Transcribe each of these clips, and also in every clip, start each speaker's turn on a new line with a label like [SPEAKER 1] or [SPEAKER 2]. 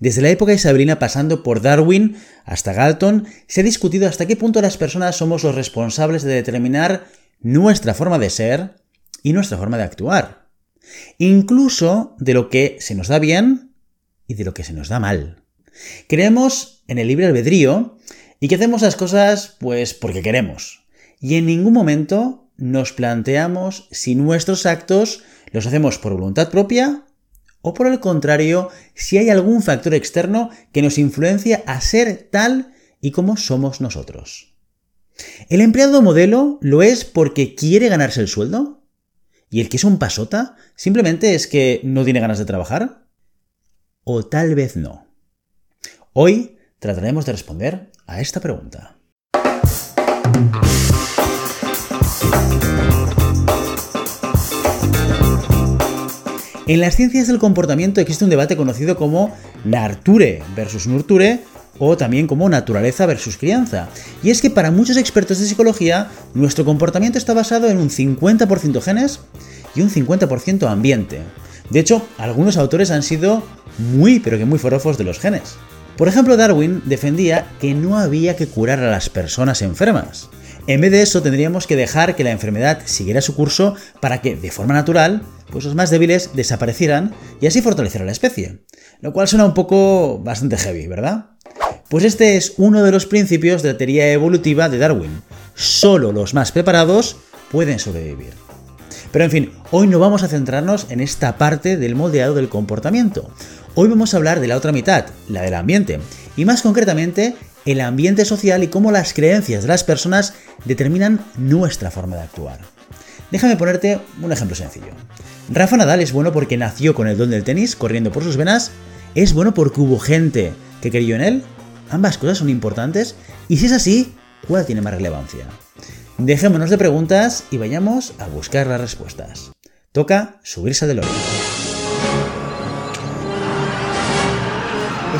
[SPEAKER 1] Desde la época isabelina pasando por Darwin hasta Galton, se ha discutido hasta qué punto las personas somos los responsables de determinar nuestra forma de ser y nuestra forma de actuar. Incluso de lo que se nos da bien y de lo que se nos da mal. Creemos en el libre albedrío y que hacemos las cosas pues porque queremos. Y en ningún momento nos planteamos si nuestros actos los hacemos por voluntad propia o por el contrario, si hay algún factor externo que nos influencia a ser tal y como somos nosotros. ¿El empleado modelo lo es porque quiere ganarse el sueldo? ¿Y el que es un pasota simplemente es que no tiene ganas de trabajar? ¿O tal vez no? Hoy trataremos de responder a esta pregunta. En las ciencias del comportamiento existe un debate conocido como Narture versus Nurture o también como naturaleza versus crianza. Y es que para muchos expertos de psicología, nuestro comportamiento está basado en un 50% genes y un 50% ambiente. De hecho, algunos autores han sido muy pero que muy forofos de los genes. Por ejemplo, Darwin defendía que no había que curar a las personas enfermas. En vez de eso, tendríamos que dejar que la enfermedad siguiera su curso para que, de forma natural, pues los más débiles desaparecieran y así fortalecer la especie. Lo cual suena un poco bastante heavy, ¿verdad? Pues este es uno de los principios de la teoría evolutiva de Darwin. Solo los más preparados pueden sobrevivir. Pero en fin, hoy no vamos a centrarnos en esta parte del moldeado del comportamiento. Hoy vamos a hablar de la otra mitad, la del ambiente, y más concretamente el ambiente social y cómo las creencias de las personas determinan nuestra forma de actuar. Déjame ponerte un ejemplo sencillo. Rafa Nadal es bueno porque nació con el don del tenis corriendo por sus venas, es bueno porque hubo gente que creyó en él. Ambas cosas son importantes y si es así, ¿cuál tiene más relevancia? Dejémonos de preguntas y vayamos a buscar las respuestas. Toca subirse al DeLorean.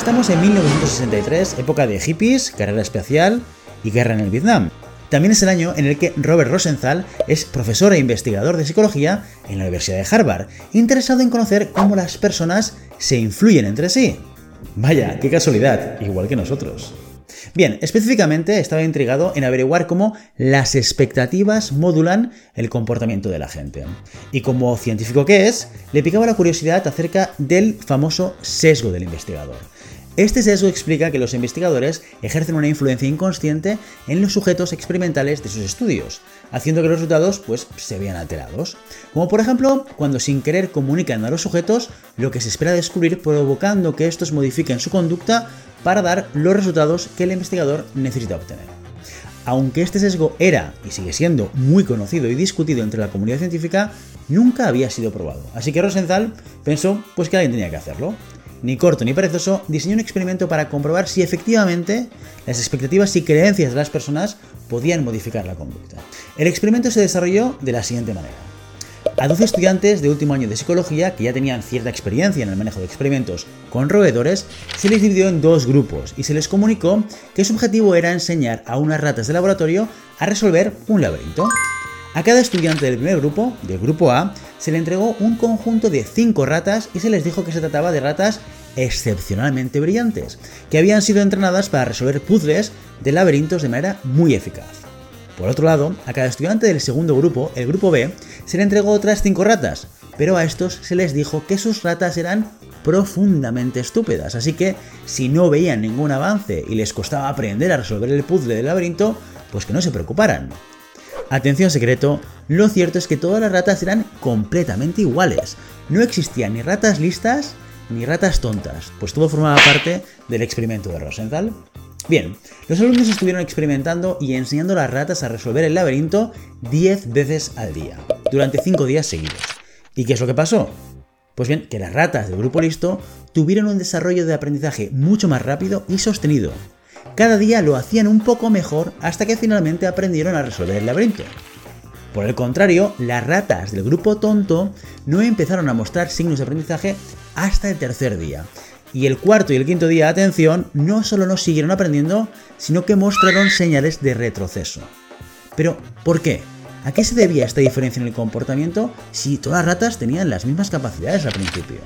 [SPEAKER 1] Estamos en 1963, época de hippies, carrera espacial y guerra en el Vietnam. También es el año en el que Robert Rosenthal es profesor e investigador de psicología en la Universidad de Harvard, interesado en conocer cómo las personas se influyen entre sí. Vaya, qué casualidad, igual que nosotros. Bien, específicamente estaba intrigado en averiguar cómo las expectativas modulan el comportamiento de la gente. Y como científico que es, le picaba la curiosidad acerca del famoso sesgo del investigador. Este sesgo explica que los investigadores ejercen una influencia inconsciente en los sujetos experimentales de sus estudios, haciendo que los resultados pues, se vean alterados. Como por ejemplo, cuando sin querer comunican a los sujetos lo que se espera descubrir, provocando que estos modifiquen su conducta para dar los resultados que el investigador necesita obtener. Aunque este sesgo era y sigue siendo muy conocido y discutido entre la comunidad científica, nunca había sido probado. Así que Rosenthal pensó pues que alguien tenía que hacerlo ni corto ni perezoso, diseñó un experimento para comprobar si efectivamente las expectativas y creencias de las personas podían modificar la conducta. El experimento se desarrolló de la siguiente manera. A 12 estudiantes de último año de psicología que ya tenían cierta experiencia en el manejo de experimentos con roedores, se les dividió en dos grupos y se les comunicó que su objetivo era enseñar a unas ratas de laboratorio a resolver un laberinto. A cada estudiante del primer grupo, del grupo A, se le entregó un conjunto de 5 ratas y se les dijo que se trataba de ratas excepcionalmente brillantes, que habían sido entrenadas para resolver puzzles de laberintos de manera muy eficaz. Por otro lado, a cada estudiante del segundo grupo, el grupo B, se le entregó otras 5 ratas, pero a estos se les dijo que sus ratas eran profundamente estúpidas, así que si no veían ningún avance y les costaba aprender a resolver el puzzle del laberinto, pues que no se preocuparan. Atención secreto, lo cierto es que todas las ratas eran completamente iguales. No existían ni ratas listas ni ratas tontas, pues todo formaba parte del experimento de Rosenthal. Bien, los alumnos estuvieron experimentando y enseñando a las ratas a resolver el laberinto 10 veces al día, durante 5 días seguidos. ¿Y qué es lo que pasó? Pues bien, que las ratas del grupo listo tuvieron un desarrollo de aprendizaje mucho más rápido y sostenido, cada día lo hacían un poco mejor hasta que finalmente aprendieron a resolver el laberinto. Por el contrario, las ratas del grupo tonto no empezaron a mostrar signos de aprendizaje hasta el tercer día. Y el cuarto y el quinto día, atención, no solo no siguieron aprendiendo, sino que mostraron señales de retroceso. Pero, ¿por qué? ¿A qué se debía esta diferencia en el comportamiento si todas las ratas tenían las mismas capacidades al principio?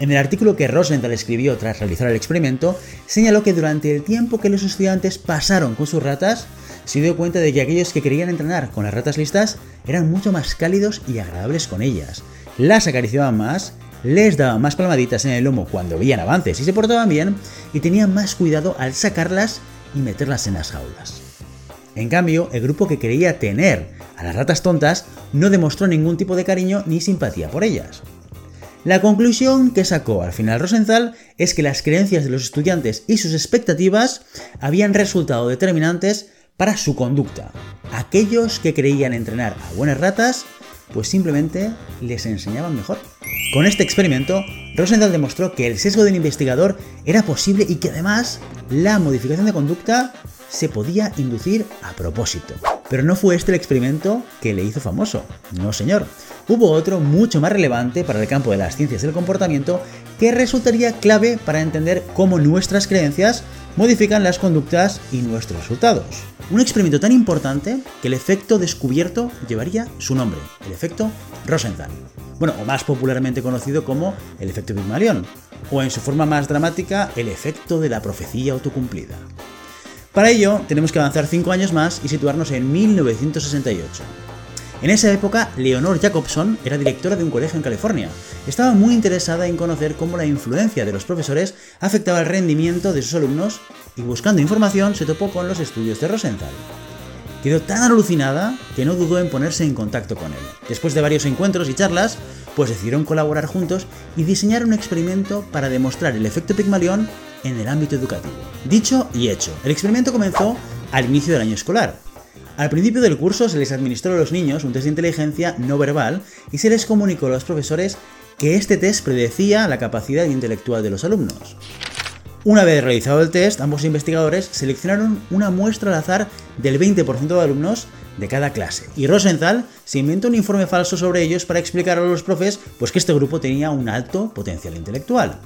[SPEAKER 1] En el artículo que Rosenthal escribió tras realizar el experimento, señaló que durante el tiempo que los estudiantes pasaron con sus ratas, se dio cuenta de que aquellos que querían entrenar con las ratas listas eran mucho más cálidos y agradables con ellas. Las acariciaban más, les daban más palmaditas en el lomo cuando veían avances y se portaban bien, y tenían más cuidado al sacarlas y meterlas en las jaulas. En cambio, el grupo que quería tener a las ratas tontas no demostró ningún tipo de cariño ni simpatía por ellas. La conclusión que sacó al final Rosenthal es que las creencias de los estudiantes y sus expectativas habían resultado determinantes para su conducta. Aquellos que creían entrenar a buenas ratas, pues simplemente les enseñaban mejor. Con este experimento, Rosenthal demostró que el sesgo del investigador era posible y que además la modificación de conducta se podía inducir a propósito. Pero no fue este el experimento que le hizo famoso, no señor. Hubo otro mucho más relevante para el campo de las ciencias del comportamiento que resultaría clave para entender cómo nuestras creencias modifican las conductas y nuestros resultados. Un experimento tan importante que el efecto descubierto llevaría su nombre, el efecto Rosenthal. Bueno, o más popularmente conocido como el efecto Pygmalion, o en su forma más dramática, el efecto de la profecía autocumplida. Para ello, tenemos que avanzar 5 años más y situarnos en 1968. En esa época, Leonor Jacobson era directora de un colegio en California. Estaba muy interesada en conocer cómo la influencia de los profesores afectaba el rendimiento de sus alumnos y buscando información se topó con los estudios de Rosenthal. Quedó tan alucinada que no dudó en ponerse en contacto con él. Después de varios encuentros y charlas, pues decidieron colaborar juntos y diseñar un experimento para demostrar el efecto Pygmalion en el ámbito educativo. Dicho y hecho, el experimento comenzó al inicio del año escolar. Al principio del curso se les administró a los niños un test de inteligencia no verbal y se les comunicó a los profesores que este test predecía la capacidad intelectual de los alumnos. Una vez realizado el test, ambos investigadores seleccionaron una muestra al azar del 20% de alumnos de cada clase. Y Rosenthal se inventó un informe falso sobre ellos para explicar a los profes pues, que este grupo tenía un alto potencial intelectual.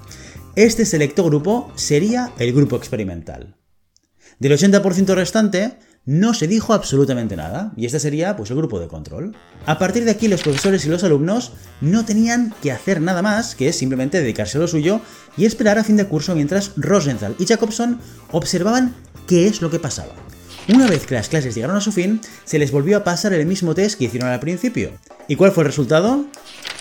[SPEAKER 1] Este selecto grupo sería el grupo experimental. Del 80% restante, no se dijo absolutamente nada, y este sería pues el grupo de control. A partir de aquí los profesores y los alumnos no tenían que hacer nada más que simplemente dedicarse a lo suyo y esperar a fin de curso mientras Rosenthal y Jacobson observaban qué es lo que pasaba. Una vez que las clases llegaron a su fin, se les volvió a pasar el mismo test que hicieron al principio. ¿Y cuál fue el resultado?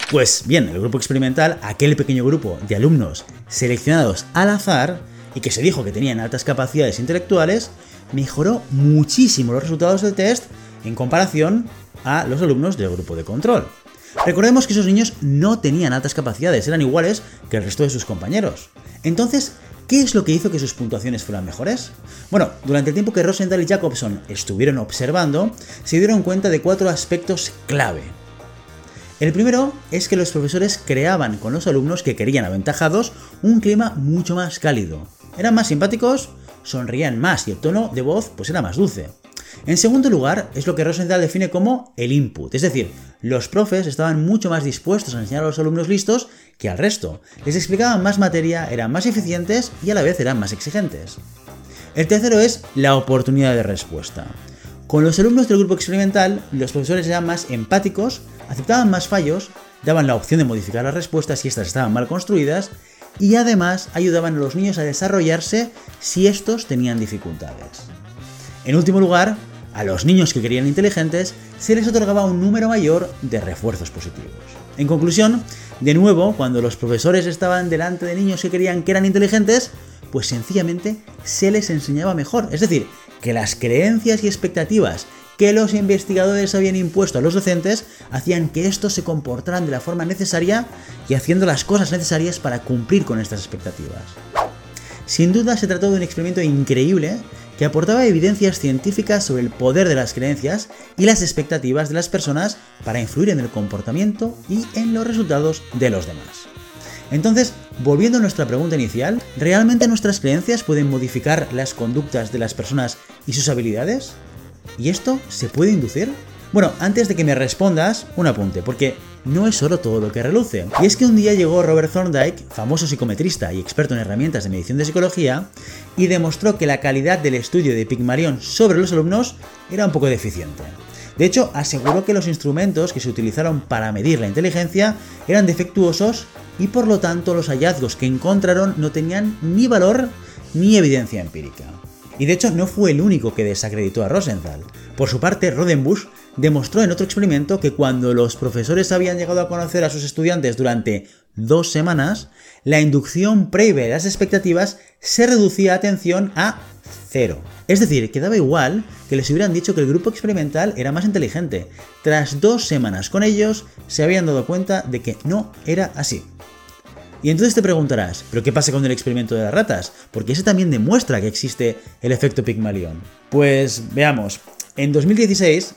[SPEAKER 1] Pues bien, el grupo experimental, aquel pequeño grupo de alumnos seleccionados al azar y que se dijo que tenían altas capacidades intelectuales, mejoró muchísimo los resultados del test en comparación a los alumnos del grupo de control. Recordemos que esos niños no tenían altas capacidades, eran iguales que el resto de sus compañeros. Entonces, ¿qué es lo que hizo que sus puntuaciones fueran mejores? Bueno, durante el tiempo que Rosenthal y Jacobson estuvieron observando, se dieron cuenta de cuatro aspectos clave el primero es que los profesores creaban con los alumnos que querían aventajados un clima mucho más cálido. Eran más simpáticos, sonrían más y el tono de voz pues era más dulce. En segundo lugar, es lo que Rosenthal define como el input, es decir, los profes estaban mucho más dispuestos a enseñar a los alumnos listos que al resto. Les explicaban más materia, eran más eficientes y a la vez eran más exigentes. El tercero es la oportunidad de respuesta. Con los alumnos del grupo experimental, los profesores eran más empáticos, aceptaban más fallos, daban la opción de modificar las respuestas si estas estaban mal construidas y además ayudaban a los niños a desarrollarse si estos tenían dificultades. En último lugar, a los niños que querían inteligentes se les otorgaba un número mayor de refuerzos positivos. En conclusión, de nuevo, cuando los profesores estaban delante de niños que querían que eran inteligentes, pues sencillamente se les enseñaba mejor. Es decir, que las creencias y expectativas que los investigadores habían impuesto a los docentes hacían que estos se comportaran de la forma necesaria y haciendo las cosas necesarias para cumplir con estas expectativas. Sin duda se trató de un experimento increíble que aportaba evidencias científicas sobre el poder de las creencias y las expectativas de las personas para influir en el comportamiento y en los resultados de los demás. Entonces, volviendo a nuestra pregunta inicial, ¿realmente nuestras creencias pueden modificar las conductas de las personas y sus habilidades? ¿Y esto se puede inducir? Bueno, antes de que me respondas, un apunte, porque no es solo todo lo que reluce. Y es que un día llegó Robert Thorndike, famoso psicometrista y experto en herramientas de medición de psicología, y demostró que la calidad del estudio de Pygmalion sobre los alumnos era un poco deficiente. De hecho, aseguró que los instrumentos que se utilizaron para medir la inteligencia eran defectuosos y por lo tanto los hallazgos que encontraron no tenían ni valor ni evidencia empírica. Y de hecho no fue el único que desacreditó a Rosenthal. Por su parte, Rodenbusch demostró en otro experimento que cuando los profesores habían llegado a conocer a sus estudiantes durante dos semanas, la inducción previa de las expectativas se reducía atención a cero. Es decir, que daba igual que les hubieran dicho que el grupo experimental era más inteligente. Tras dos semanas con ellos, se habían dado cuenta de que no era así. Y entonces te preguntarás, ¿pero qué pasa con el experimento de las ratas? Porque ese también demuestra que existe el efecto Pygmalion. Pues veamos, en 2016,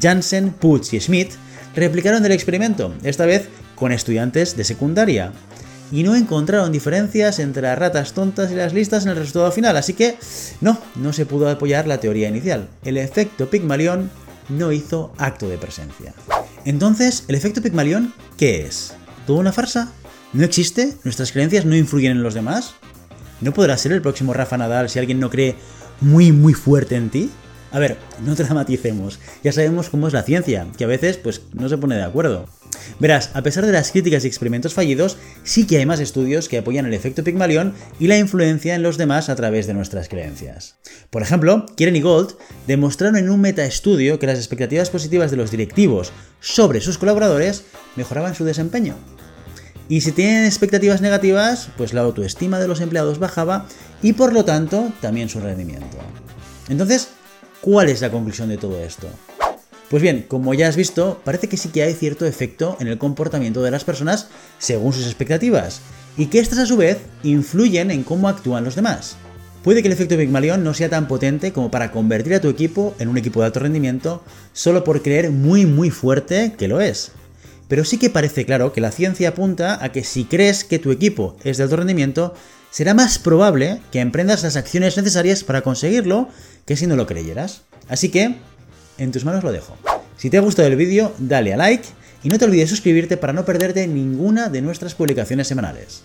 [SPEAKER 1] Janssen, Putz y Schmidt replicaron el experimento, esta vez con estudiantes de secundaria. Y no encontraron diferencias entre las ratas tontas y las listas en el resultado final, así que no, no se pudo apoyar la teoría inicial. El efecto Pygmalion no hizo acto de presencia. Entonces, ¿el efecto Pygmalion qué es? ¿Toda una farsa? ¿No existe? ¿Nuestras creencias no influyen en los demás? ¿No podrá ser el próximo Rafa Nadal si alguien no cree muy muy fuerte en ti? A ver, no dramaticemos. Ya sabemos cómo es la ciencia, que a veces pues no se pone de acuerdo. Verás, a pesar de las críticas y experimentos fallidos, sí que hay más estudios que apoyan el efecto Pygmalion y la influencia en los demás a través de nuestras creencias. Por ejemplo, Kieran y Gold demostraron en un metaestudio que las expectativas positivas de los directivos sobre sus colaboradores mejoraban su desempeño. Y si tienen expectativas negativas, pues la autoestima de los empleados bajaba y por lo tanto también su rendimiento. Entonces, ¿cuál es la conclusión de todo esto? Pues bien, como ya has visto, parece que sí que hay cierto efecto en el comportamiento de las personas según sus expectativas, y que estas a su vez influyen en cómo actúan los demás. Puede que el efecto Pygmalion no sea tan potente como para convertir a tu equipo en un equipo de alto rendimiento solo por creer muy muy fuerte que lo es pero sí que parece claro que la ciencia apunta a que si crees que tu equipo es de alto rendimiento, será más probable que emprendas las acciones necesarias para conseguirlo que si no lo creyeras. Así que, en tus manos lo dejo. Si te ha gustado el vídeo, dale a like y no te olvides suscribirte para no perderte ninguna de nuestras publicaciones semanales.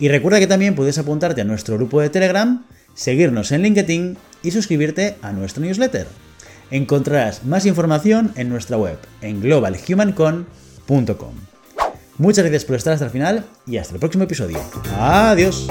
[SPEAKER 1] Y recuerda que también puedes apuntarte a nuestro grupo de Telegram, seguirnos en LinkedIn y suscribirte a nuestro newsletter. Encontrarás más información en nuestra web en globalhumancon.com Muchas gracias por estar hasta el final y hasta el próximo episodio. Adiós.